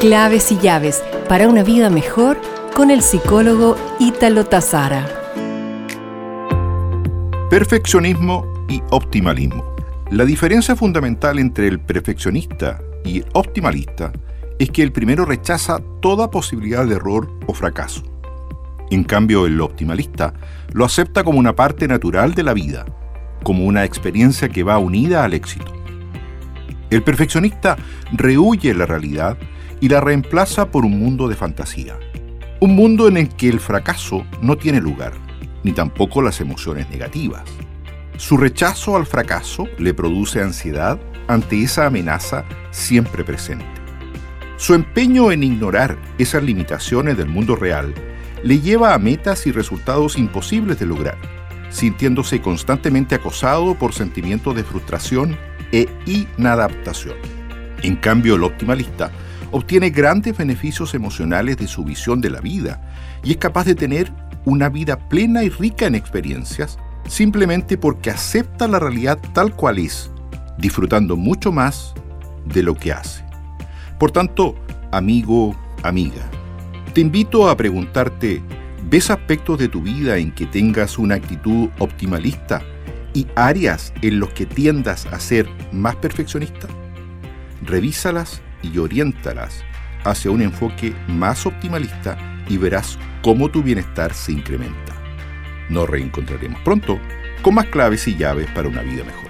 Claves y llaves para una vida mejor con el psicólogo Ítalo Tazara. Perfeccionismo y optimalismo. La diferencia fundamental entre el perfeccionista y el optimalista es que el primero rechaza toda posibilidad de error o fracaso. En cambio, el optimalista lo acepta como una parte natural de la vida, como una experiencia que va unida al éxito. El perfeccionista rehuye la realidad y la reemplaza por un mundo de fantasía. Un mundo en el que el fracaso no tiene lugar, ni tampoco las emociones negativas. Su rechazo al fracaso le produce ansiedad ante esa amenaza siempre presente. Su empeño en ignorar esas limitaciones del mundo real le lleva a metas y resultados imposibles de lograr, sintiéndose constantemente acosado por sentimientos de frustración e inadaptación. En cambio, el optimalista obtiene grandes beneficios emocionales de su visión de la vida y es capaz de tener una vida plena y rica en experiencias simplemente porque acepta la realidad tal cual es, disfrutando mucho más de lo que hace. Por tanto, amigo, amiga, te invito a preguntarte, ¿ves aspectos de tu vida en que tengas una actitud optimalista y áreas en los que tiendas a ser más perfeccionista? Revísalas y oriéntalas hacia un enfoque más optimalista y verás cómo tu bienestar se incrementa. Nos reencontraremos pronto con más claves y llaves para una vida mejor.